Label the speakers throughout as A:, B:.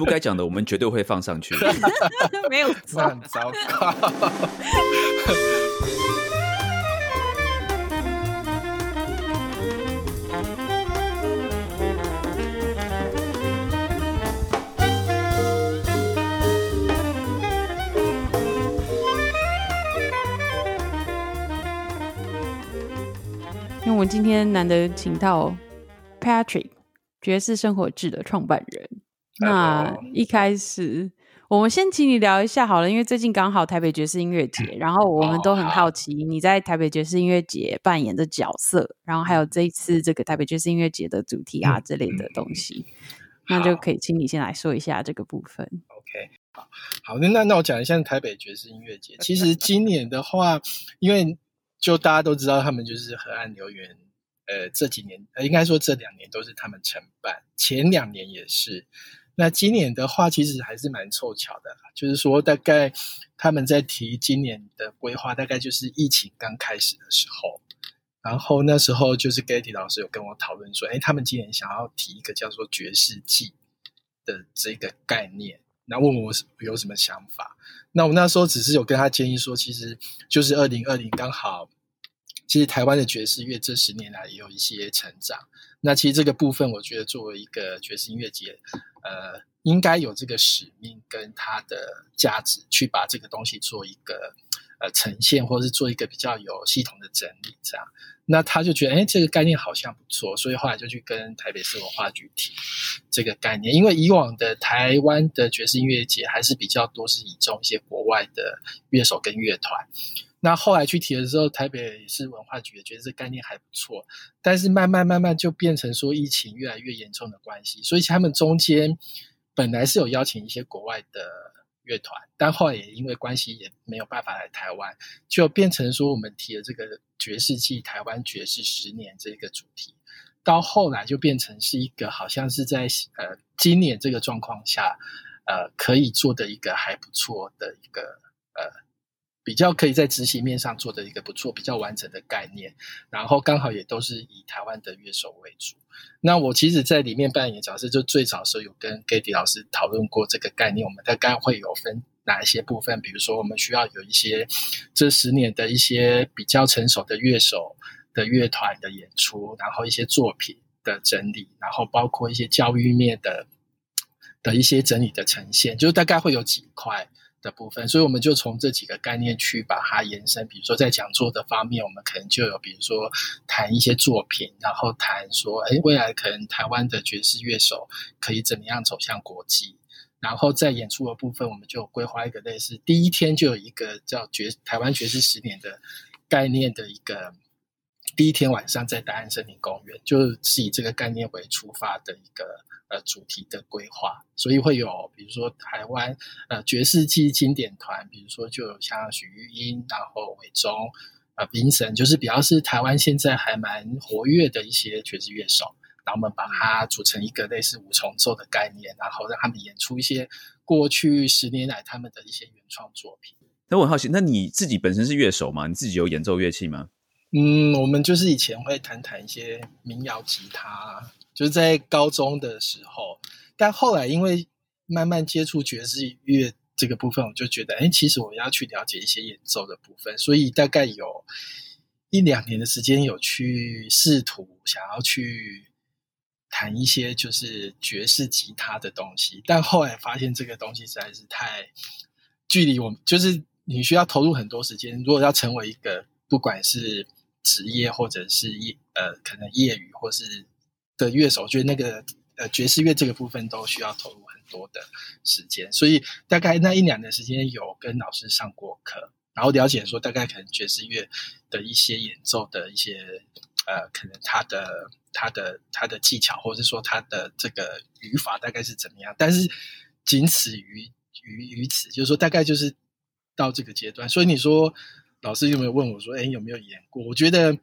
A: 不该讲的，我们绝对会放上去。
B: 没有
C: 那
B: 错。
C: 很糟糕。
B: 因为我们今天难得请到 Patrick 爵士生活志的创办人。那一开始，我们先请你聊一下好了，因为最近刚好台北爵士音乐节，然后我们都很好奇你在台北爵士音乐节扮演的角色，然后还有这一次这个台北爵士音乐节的主题啊之类的东西，那就可以请你先来说一下这个部分。
C: OK，好，好，那那那我讲一下台北爵士音乐节。其实今年的话，因为就大家都知道，他们就是河岸留园，呃，这几年呃，应该说这两年都是他们承办，前两年也是。那今年的话，其实还是蛮凑巧的，就是说大概他们在提今年的规划，大概就是疫情刚开始的时候。然后那时候就是 Getty 老师有跟我讨论说，哎，他们今年想要提一个叫做爵士季的这个概念，那问我有什么想法。那我那时候只是有跟他建议说，其实就是二零二零刚好，其实台湾的爵士乐这十年来也有一些成长。那其实这个部分，我觉得作为一个爵士音乐节，呃，应该有这个使命跟它的价值，去把这个东西做一个呃呈现，或者是做一个比较有系统的整理，这样。那他就觉得，哎，这个概念好像不错，所以后来就去跟台北市文化局提这个概念。因为以往的台湾的爵士音乐节还是比较多是倚重一些国外的乐手跟乐团。那后来去提的时候，台北市文化局也觉得这概念还不错，但是慢慢慢慢就变成说疫情越来越严重的关系，所以他们中间本来是有邀请一些国外的乐团，但后来也因为关系也没有办法来台湾，就变成说我们提了这个爵士季台湾爵士十年这个主题，到后来就变成是一个好像是在呃今年这个状况下，呃可以做的一个还不错的一个呃。比较可以在执行面上做的一个不错、比较完整的概念，然后刚好也都是以台湾的乐手为主。那我其实，在里面扮演角色，就最早时候有跟 Gady 老师讨论过这个概念。我们大概会有分哪一些部分？比如说，我们需要有一些这十年的一些比较成熟的乐手的乐团的演出，然后一些作品的整理，然后包括一些教育面的的一些整理的呈现，就大概会有几块。的部分，所以我们就从这几个概念去把它延伸。比如说在讲座的方面，我们可能就有，比如说谈一些作品，然后谈说，哎，未来可能台湾的爵士乐手可以怎么样走向国际。然后在演出的部分，我们就规划一个类似第一天就有一个叫爵台湾爵士十年的概念的一个第一天晚上在大安森林公园，就是以这个概念为出发的一个。呃，主题的规划，所以会有比如说台湾呃爵士季经典团，比如说就有像许玉英，然后伟忠，呃冰神就是比较是台湾现在还蛮活跃的一些爵士乐手，然后我们把它组成一个类似五重奏的概念，然后让他们演出一些过去十年来他们的一些原创作品。
A: 那我很好奇，那你自己本身是乐手吗？你自己有演奏乐器吗？
C: 嗯，我们就是以前会弹弹一些民谣吉他。就是在高中的时候，但后来因为慢慢接触爵士乐这个部分，我就觉得，哎，其实我要去了解一些演奏的部分，所以大概有一两年的时间，有去试图想要去弹一些就是爵士吉他的东西，但后来发现这个东西实在是太距离我，就是你需要投入很多时间，如果要成为一个不管是职业或者是业呃可能业余或是。的乐手，我觉得那个呃爵士乐这个部分都需要投入很多的时间，所以大概那一两年时间有跟老师上过课，然后了解说大概可能爵士乐的一些演奏的一些呃，可能他的他的他的技巧，或者说他的这个语法大概是怎么样，但是仅此于于于此，就是说大概就是到这个阶段。所以你说老师有没有问我说，哎，有没有演过？我觉得。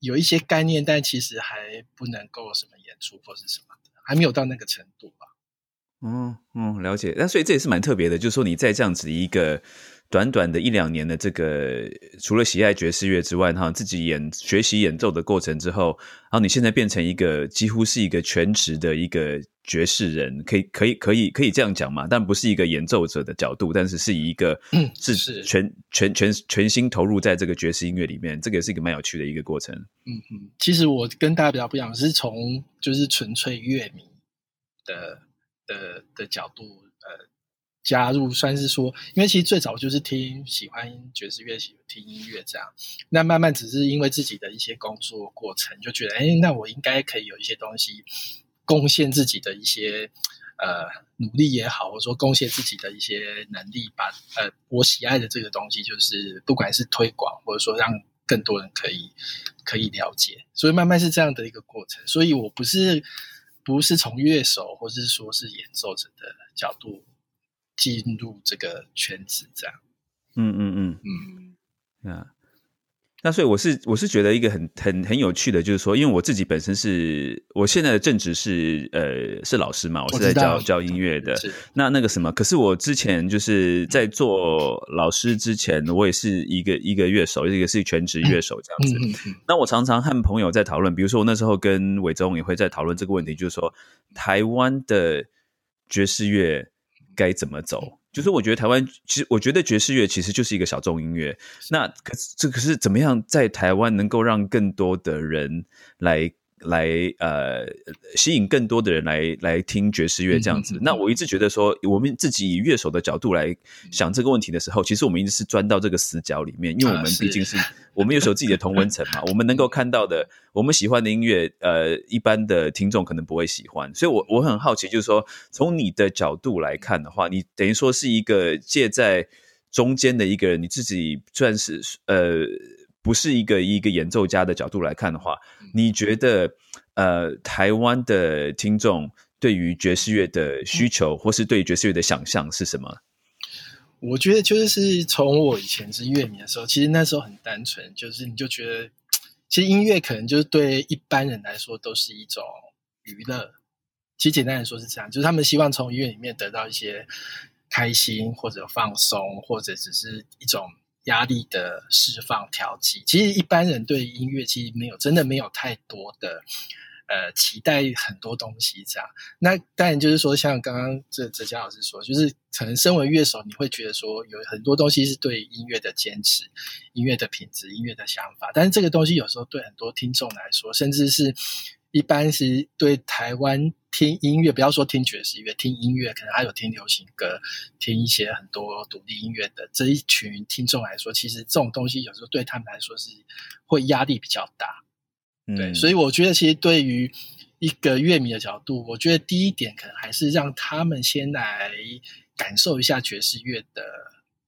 C: 有一些概念，但其实还不能够什么演出或是什么的，还没有到那个程度吧。
A: 嗯嗯，了解。那所以这也是蛮特别的，就是说你在这样子一个短短的一两年的这个，除了喜爱爵士乐之外，哈，自己演学习演奏的过程之后，然后你现在变成一个几乎是一个全职的一个爵士人，可以可以可以可以这样讲嘛？但不是一个演奏者的角度，但是是以一个是
C: 是
A: 全全全全心投入在这个爵士音乐里面，这个也是一个蛮有趣的一个过程。
C: 嗯嗯，其实我跟大家比较不一样，是从就是纯粹乐迷的。的的角度，呃，加入算是说，因为其实最早就是听喜欢爵士乐，喜欢听音乐这样。那慢慢只是因为自己的一些工作过程，就觉得，哎，那我应该可以有一些东西贡献自己的一些呃努力也好，或者说贡献自己的一些能力，把呃我喜爱的这个东西，就是不管是推广，或者说让更多人可以可以了解，所以慢慢是这样的一个过程。所以我不是。不是从乐手或是说是演奏者的角度进入这个圈子，这样。
A: 嗯嗯嗯嗯，啊。那所以我是我是觉得一个很很很有趣的，就是说，因为我自己本身是我现在的正职是呃是老师嘛，我是在教教音乐的。那那个什么，可是我之前就是在做老师之前，我也是一个一个乐手，一个是全职乐手这样子。那我常常和朋友在讨论，比如说我那时候跟伟忠也会在讨论这个问题，就是说台湾的爵士乐该怎么走。就是我觉得台湾，其实我觉得爵士乐其实就是一个小众音乐。那可是这可是怎么样在台湾能够让更多的人来？来呃吸引更多的人来来听爵士乐这样子。那我一直觉得说，我们自己以乐手的角度来想这个问题的时候，其实我们一直是钻到这个死角里面，因为我们毕竟是我们有时候自己的同文层嘛，我们能够看到的，我们喜欢的音乐，呃，一般的听众可能不会喜欢。所以，我我很好奇，就是说，从你的角度来看的话，你等于说是一个介在中间的一个人，你自己算是呃。不是一个一个演奏家的角度来看的话，你觉得呃，台湾的听众对于爵士乐的需求，或是对爵士乐的想象是什么？
C: 我觉得就是从我以前是乐迷的时候，其实那时候很单纯，就是你就觉得，其实音乐可能就是对一般人来说都是一种娱乐。其实简单来说是这样，就是他们希望从音乐里面得到一些开心，或者放松，或者只是一种。压力的释放、调剂，其实一般人对音乐其实没有真的没有太多的呃期待，很多东西这样。那当然就是说，像刚刚这哲嘉老师说，就是可能身为乐手，你会觉得说有很多东西是对音乐的坚持、音乐的品质、音乐的想法，但是这个东西有时候对很多听众来说，甚至是。一般是对台湾听音乐，不要说听爵士乐，听音乐可能还有听流行歌，听一些很多独立音乐的这一群听众来说，其实这种东西有时候对他们来说是会压力比较大。对，所以我觉得其实对于一个乐迷的角度，我觉得第一点可能还是让他们先来感受一下爵士乐的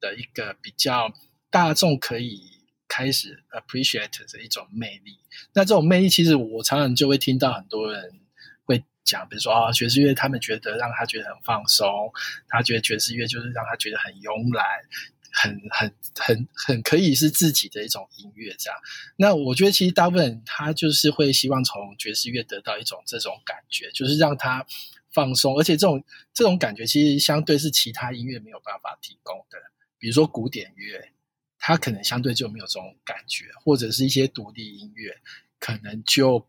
C: 的一个比较大众可以。开始 appreciate 的一种魅力，那这种魅力其实我常常就会听到很多人会讲，比如说啊，爵士乐他们觉得让他觉得很放松，他觉得爵士乐就是让他觉得很慵懒，很很很很可以是自己的一种音乐这样。那我觉得其实大部分人他就是会希望从爵士乐得到一种这种感觉，就是让他放松，而且这种这种感觉其实相对是其他音乐没有办法提供的，比如说古典乐。它可能相对就没有这种感觉，或者是一些独立音乐，可能就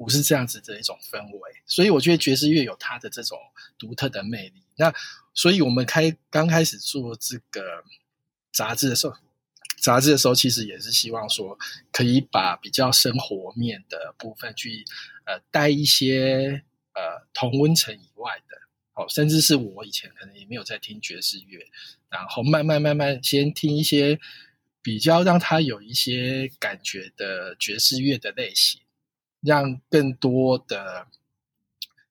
C: 不是这样子的一种氛围。所以我觉得爵士乐有它的这种独特的魅力。那所以我们开刚开始做这个杂志的时候，杂志的时候其实也是希望说，可以把比较生活面的部分去呃带一些呃同温层以外的，哦，甚至是我以前可能也没有在听爵士乐，然后慢慢慢慢先听一些。比较让他有一些感觉的爵士乐的类型，让更多的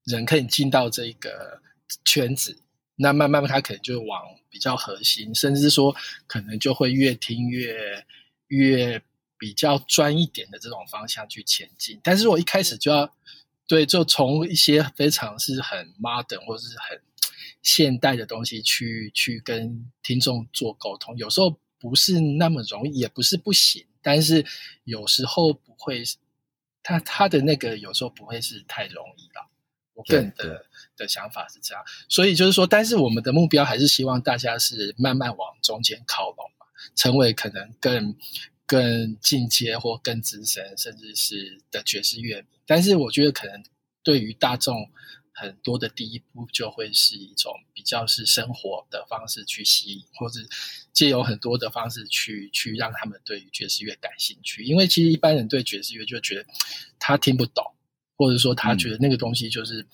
C: 人可以进到这个圈子。那慢慢他可能就往比较核心，甚至说可能就会越听越越比较专一点的这种方向去前进。但是我一开始就要对，就从一些非常是很 modern 或者是很现代的东西去去跟听众做沟通，有时候。不是那么容易，也不是不行，但是有时候不会，他他的那个有时候不会是太容易了。我个人的的想法是这样，所以就是说，但是我们的目标还是希望大家是慢慢往中间靠拢嘛，成为可能更更进阶或更资深，甚至是的爵士乐迷。但是我觉得可能对于大众。很多的第一步就会是一种比较是生活的方式去吸引，或者借由很多的方式去去让他们对于爵士乐感兴趣。因为其实一般人对爵士乐就觉得他听不懂，或者说他觉得那个东西就是，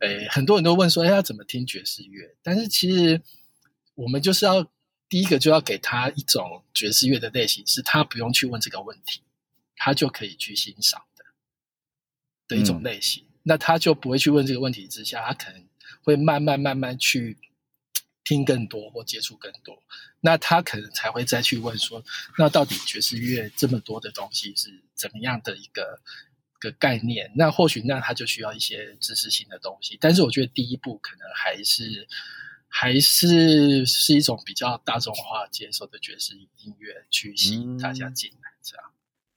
C: 诶，很多人都问说，哎，要怎么听爵士乐？但是其实我们就是要第一个就要给他一种爵士乐的类型，是他不用去问这个问题，他就可以去欣赏的的一种类型。那他就不会去问这个问题之下，他可能会慢慢慢慢去听更多或接触更多，那他可能才会再去问说，那到底爵士乐这么多的东西是怎么样的一个个概念？那或许那他就需要一些知识性的东西。但是我觉得第一步可能还是还是是一种比较大众化接受的爵士音乐去吸引大家进来。这样，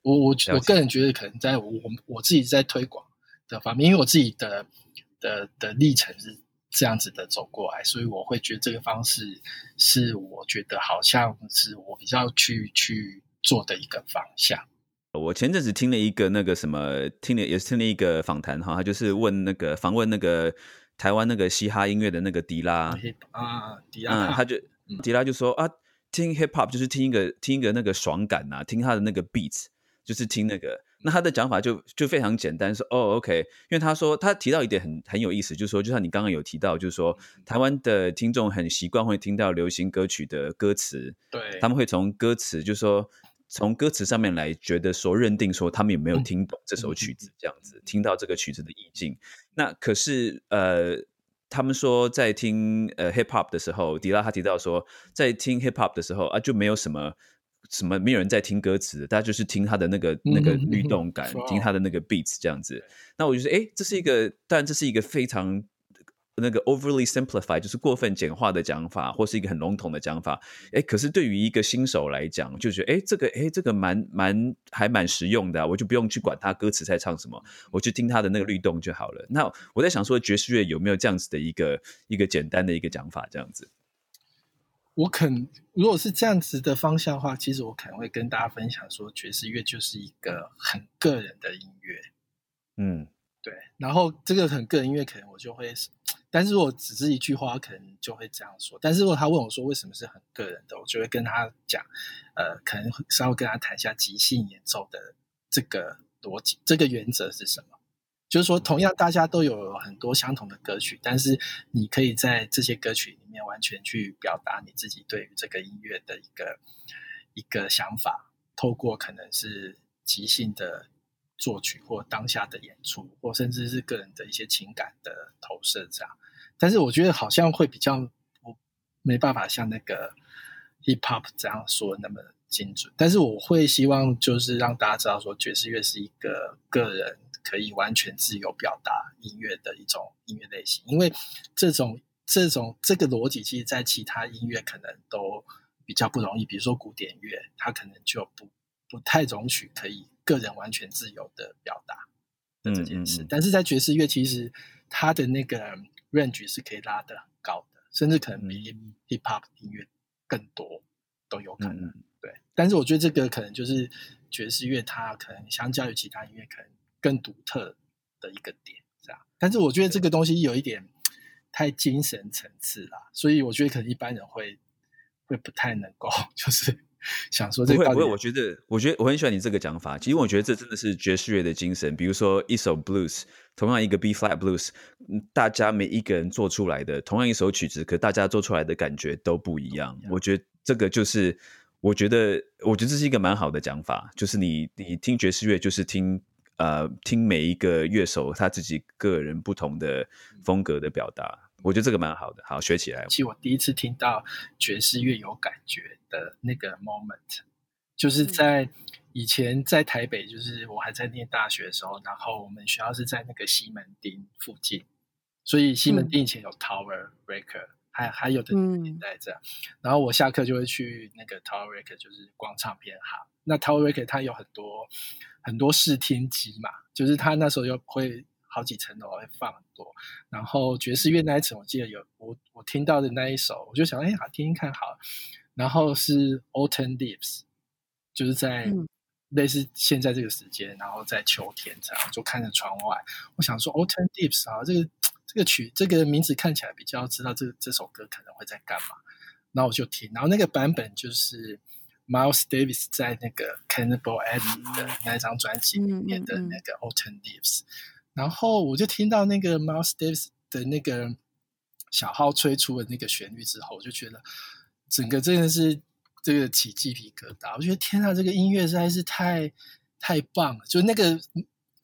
C: 我我我个人觉得可能在我我自己在推广。的方面，因为我自己的的的历程是这样子的走过来，所以我会觉得这个方式是我觉得好像是我比较去去做的一个方向。
A: 我前阵子听了一个那个什么，听了也是听了一个访谈哈，他就是问那个访问那个台湾那个嘻哈音乐的那个迪拉
C: 啊，迪拉，
A: 他就迪拉就说啊，听 hip hop 就是听一个听一个那个爽感呐，听他的那个 beats，就是听那个。那他的讲法就就非常简单，说哦，OK，因为他说他提到一点很很有意思，就是说，就像你刚刚有提到，就是说，台湾的听众很习惯会听到流行歌曲的歌词，
C: 对，
A: 他们会从歌词，就是说从歌词上面来觉得说认定说他们有没有听懂这首曲子，这样子听到这个曲子的意境。那可是呃，他们说在听呃 hip hop 的时候，迪拉他提到说，在听 hip hop 的时候啊，就没有什么。什么没有人在听歌词，大家就是听他的那个那个律动感，听他的那个 beats 这样子。那我就说，哎，这是一个，当然这是一个非常那个 overly simplified，就是过分简化的讲法，或是一个很笼统的讲法。哎，可是对于一个新手来讲，就觉得，哎，这个，哎，这个蛮蛮还蛮实用的，我就不用去管他歌词在唱什么，我就听他的那个律动就好了。那我在想说，爵士乐有没有这样子的一个一个简单的一个讲法，这样子？
C: 我肯如果是这样子的方向的话，其实我可能会跟大家分享说，爵士乐就是一个很个人的音乐，
A: 嗯，
C: 对。然后这个很个人音乐，可能我就会，但是如果只是一句话，可能就会这样说。但是如果他问我说为什么是很个人的，我就会跟他讲，呃，可能稍微跟他谈一下即兴演奏的这个逻辑，这个原则是什么。就是说，同样大家都有很多相同的歌曲，但是你可以在这些歌曲里面完全去表达你自己对于这个音乐的一个一个想法，透过可能是即兴的作曲，或当下的演出，或甚至是个人的一些情感的投射这样。但是我觉得好像会比较，我没办法像那个 hip hop 这样说那么精准。但是我会希望就是让大家知道说，爵士乐是一个个人。可以完全自由表达音乐的一种音乐类型，因为这种这种这个逻辑，其实，在其他音乐可能都比较不容易。比如说古典乐，它可能就不不太容许可以个人完全自由的表达的这件事。但是在爵士乐，其实它的那个 range 是可以拉的很高的，甚至可能比 hip hop 音乐更多都有可能。对，但是我觉得这个可能就是爵士乐，它可能相较于其他音乐，可能更独特的一个点，这样。但是我觉得这个东西有一点太精神层次啦，所以我觉得可能一般人会会不太能够，就是 想说这个。
A: 不会，不会。我觉得，我觉得我很喜欢你这个讲法。其实我觉得这真的是爵士乐的精神。比如说一首 blues，同样一个 B flat blues，大家每一个人做出来的同样一首曲子，可大家做出来的感觉都不一样。我觉得这个就是，我觉得，我觉得这是一个蛮好的讲法。就是你，你听爵士乐，就是听。呃，听每一个乐手他自己个人不同的风格的表达，我觉得这个蛮好的，好学起来。
C: 其实我第一次听到爵士乐有感觉的那个 moment，就是在以前在台北，就是我还在念大学的时候，然后我们学校是在那个西门町附近，所以西门町以前有 Tower Record，还还有的年代这样。然后我下课就会去那个 Tower Record，就是逛唱片行。那 Tower Record 它有很多。很多试听机嘛，就是它那时候又会好几层楼会放很多。然后爵士乐那一层，我记得有我我听到的那一首，我就想，哎，好听听看好。然后是 Autumn Leaves，就是在类似现在这个时间，然后在秋天这样，就看着窗外，我想说 Autumn Leaves 啊，这个这个曲这个名字看起来比较知道这这首歌可能会在干嘛。然后我就听，然后那个版本就是 Miles Davis 在那个 Cannibal Adderley 的那张专辑里面的那个 Autumn Leaves，然后我就听到那个 Miles Davis 的那个小号吹出的那个旋律之后，我就觉得整个真的是这个起鸡皮疙瘩。我觉得天啊，这个音乐实在是太太棒了，就那个。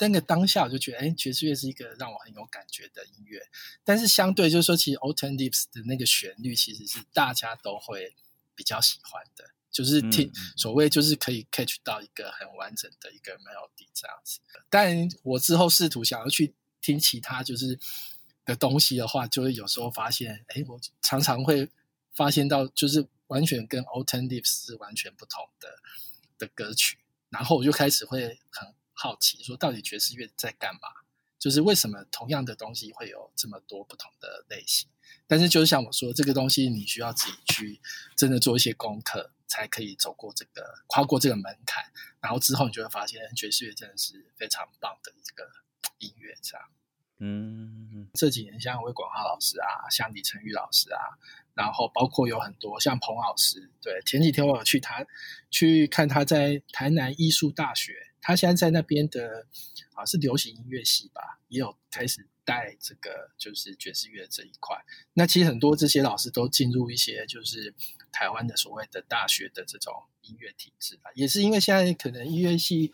C: 那个当下我就觉得，哎，爵士乐是一个让我很有感觉的音乐。但是相对就是说，其实 Autumn Leaves 的那个旋律其实是大家都会比较喜欢的，就是听所谓就是可以 catch 到一个很完整的一个 melody 这样子。但我之后试图想要去听其他就是的东西的话，就会有时候发现，哎，我常常会发现到就是完全跟 Autumn Leaves 是完全不同的的歌曲，然后我就开始会很。好奇说，到底爵士乐在干嘛？就是为什么同样的东西会有这么多不同的类型？但是，就是像我说，这个东西你需要自己去真的做一些功课，才可以走过这个跨过这个门槛。然后之后，你就会发现爵士乐真的是非常棒的一个音乐。这样，嗯，这几年像魏广浩老师啊，像李成宇老师啊，然后包括有很多像彭老师，对，前几天我有去他去看他在台南艺术大学。他现在在那边的啊，是流行音乐系吧，也有开始带这个就是爵士乐这一块。那其实很多这些老师都进入一些就是台湾的所谓的大学的这种音乐体制啊，也是因为现在可能音乐系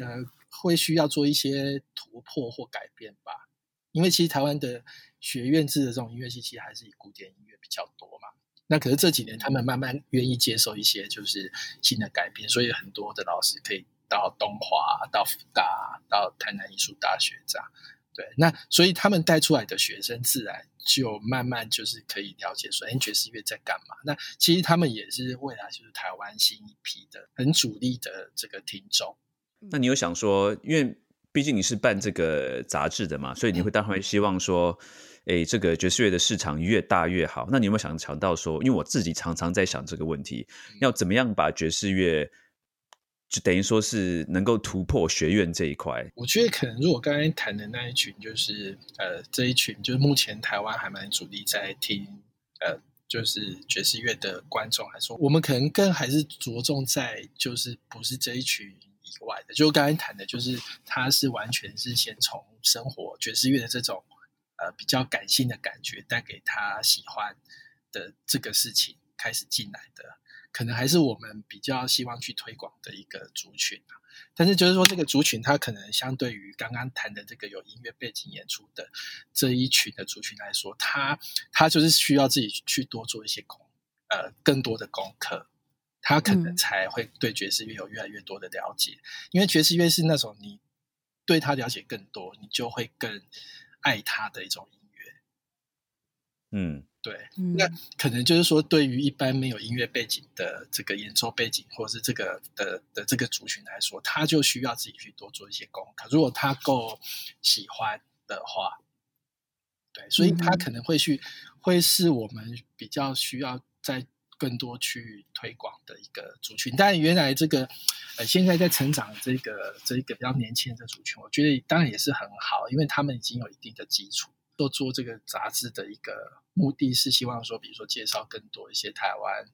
C: 呃会需要做一些突破或改变吧。因为其实台湾的学院制的这种音乐系其实还是以古典音乐比较多嘛。那可是这几年他们慢慢愿意接受一些就是新的改变，所以很多的老师可以。到东华、到福大、到台南艺术大学这样，对，那所以他们带出来的学生，自然就慢慢就是可以了解说，哎，爵士乐在干嘛？那其实他们也是未来就是台湾新一批的很主力的这个听众。
A: 那你有想说，因为毕竟你是办这个杂志的嘛，所以你会当然会希望说，哎，这个爵士乐的市场越大越好。那你有没有想想到说，因为我自己常常在想这个问题，要怎么样把爵士乐就等于说是能够突破学院这一块。
C: 我觉得可能，如果刚才谈的那一群，就是呃这一群，就是目前台湾还蛮主力在听呃就是爵士乐的观众来说，我们可能更还是着重在就是不是这一群以外的。就刚才谈的，就是他是完全是先从生活爵士乐的这种呃比较感性的感觉带给他喜欢的这个事情开始进来的。可能还是我们比较希望去推广的一个族群啊，但是就是说这个族群，它可能相对于刚刚谈的这个有音乐背景演出的这一群的族群来说，他他就是需要自己去多做一些功，呃，更多的功课，他可能才会对爵士乐有越来越多的了解，因为爵士乐是那种你对他了解更多，你就会更爱他的一种音乐，嗯。对，那可能就是说，对于一般没有音乐背景的这个演奏背景，或者是这个的的这个族群来说，他就需要自己去多做一些功课。如果他够喜欢的话，对，所以他可能会去，会是我们比较需要在更多去推广的一个族群。但原来这个呃，现在在成长这个这一个比较年轻的族群，我觉得当然也是很好，因为他们已经有一定的基础。做做这个杂志的一个目的是希望说，比如说介绍更多一些台湾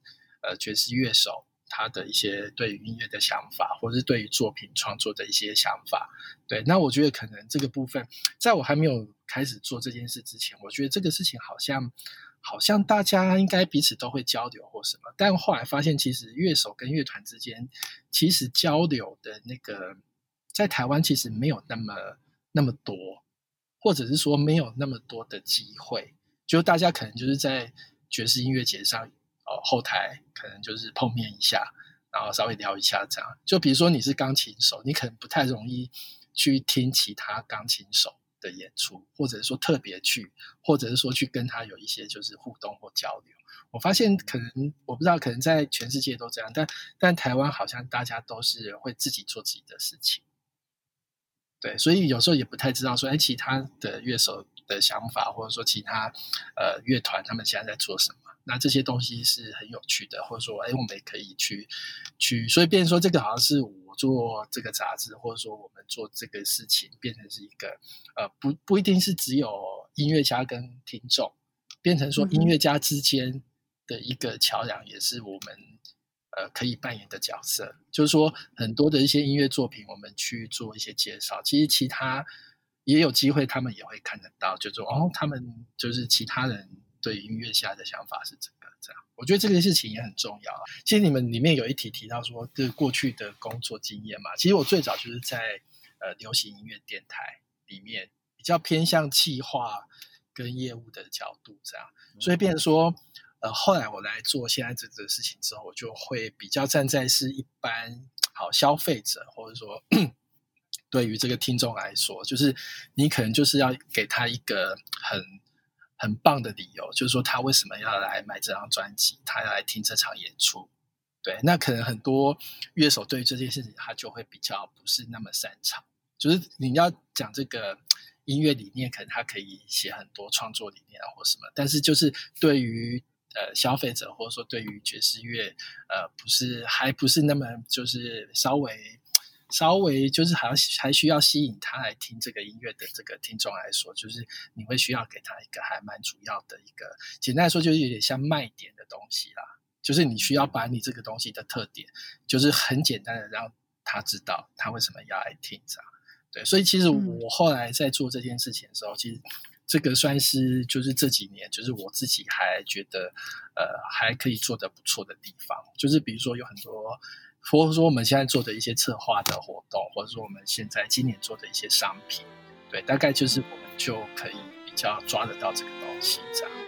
C: 呃爵士乐手他的一些对于音乐的想法，或者是对于作品创作的一些想法。对，那我觉得可能这个部分，在我还没有开始做这件事之前，我觉得这个事情好像好像大家应该彼此都会交流或什么，但后来发现，其实乐手跟乐团之间其实交流的那个在台湾其实没有那么那么多。或者是说没有那么多的机会，就大家可能就是在爵士音乐节上，哦，后台可能就是碰面一下，然后稍微聊一下这样。就比如说你是钢琴手，你可能不太容易去听其他钢琴手的演出，或者是说特别去，或者是说去跟他有一些就是互动或交流。我发现可能我不知道，可能在全世界都这样，但但台湾好像大家都是会自己做自己的事情。对，所以有时候也不太知道说，哎，其他的乐手的想法，或者说其他呃乐团他们现在在做什么。那这些东西是很有趣的，或者说，哎，我们也可以去去，所以变成说，这个好像是我做这个杂志，或者说我们做这个事情，变成是一个呃，不不一定是只有音乐家跟听众，变成说音乐家之间的一个桥梁，也是我们呃可以扮演的角色。就是说，很多的一些音乐作品，我们去做一些介绍，其实其他也有机会，他们也会看得到，就说哦，他们就是其他人。对音乐下的想法是这个，这样，我觉得这个事情也很重要。其实你们里面有一题提到说，这过去的工作经验嘛，其实我最早就是在呃流行音乐电台里面，比较偏向企划跟业务的角度这样，所以变成说，呃，后来我来做现在这个事情之后，我就会比较站在是一般好消费者，或者说对于这个听众来说，就是你可能就是要给他一个很。很棒的理由，就是说他为什么要来买这张专辑，他要来听这场演出。对，那可能很多乐手对于这件事情，他就会比较不是那么擅长。就是你要讲这个音乐理念，可能他可以写很多创作理念啊或什么，但是就是对于呃消费者或者说对于爵士乐，呃，不是还不是那么就是稍微。稍微就是好像还需要吸引他来听这个音乐的这个听众来说，就是你会需要给他一个还蛮主要的一个，简单来说就是有点像卖点的东西啦。就是你需要把你这个东西的特点，就是很简单的让他知道他为什么要来听这样。对，所以其实我后来在做这件事情的时候，其实这个算是就是这几年就是我自己还觉得呃还可以做的不错的地方，就是比如说有很多。或者说我们现在做的一些策划的活动，或者说我们现在今年做的一些商品，对，大概就是我们就可以比较抓得到这个东西这样。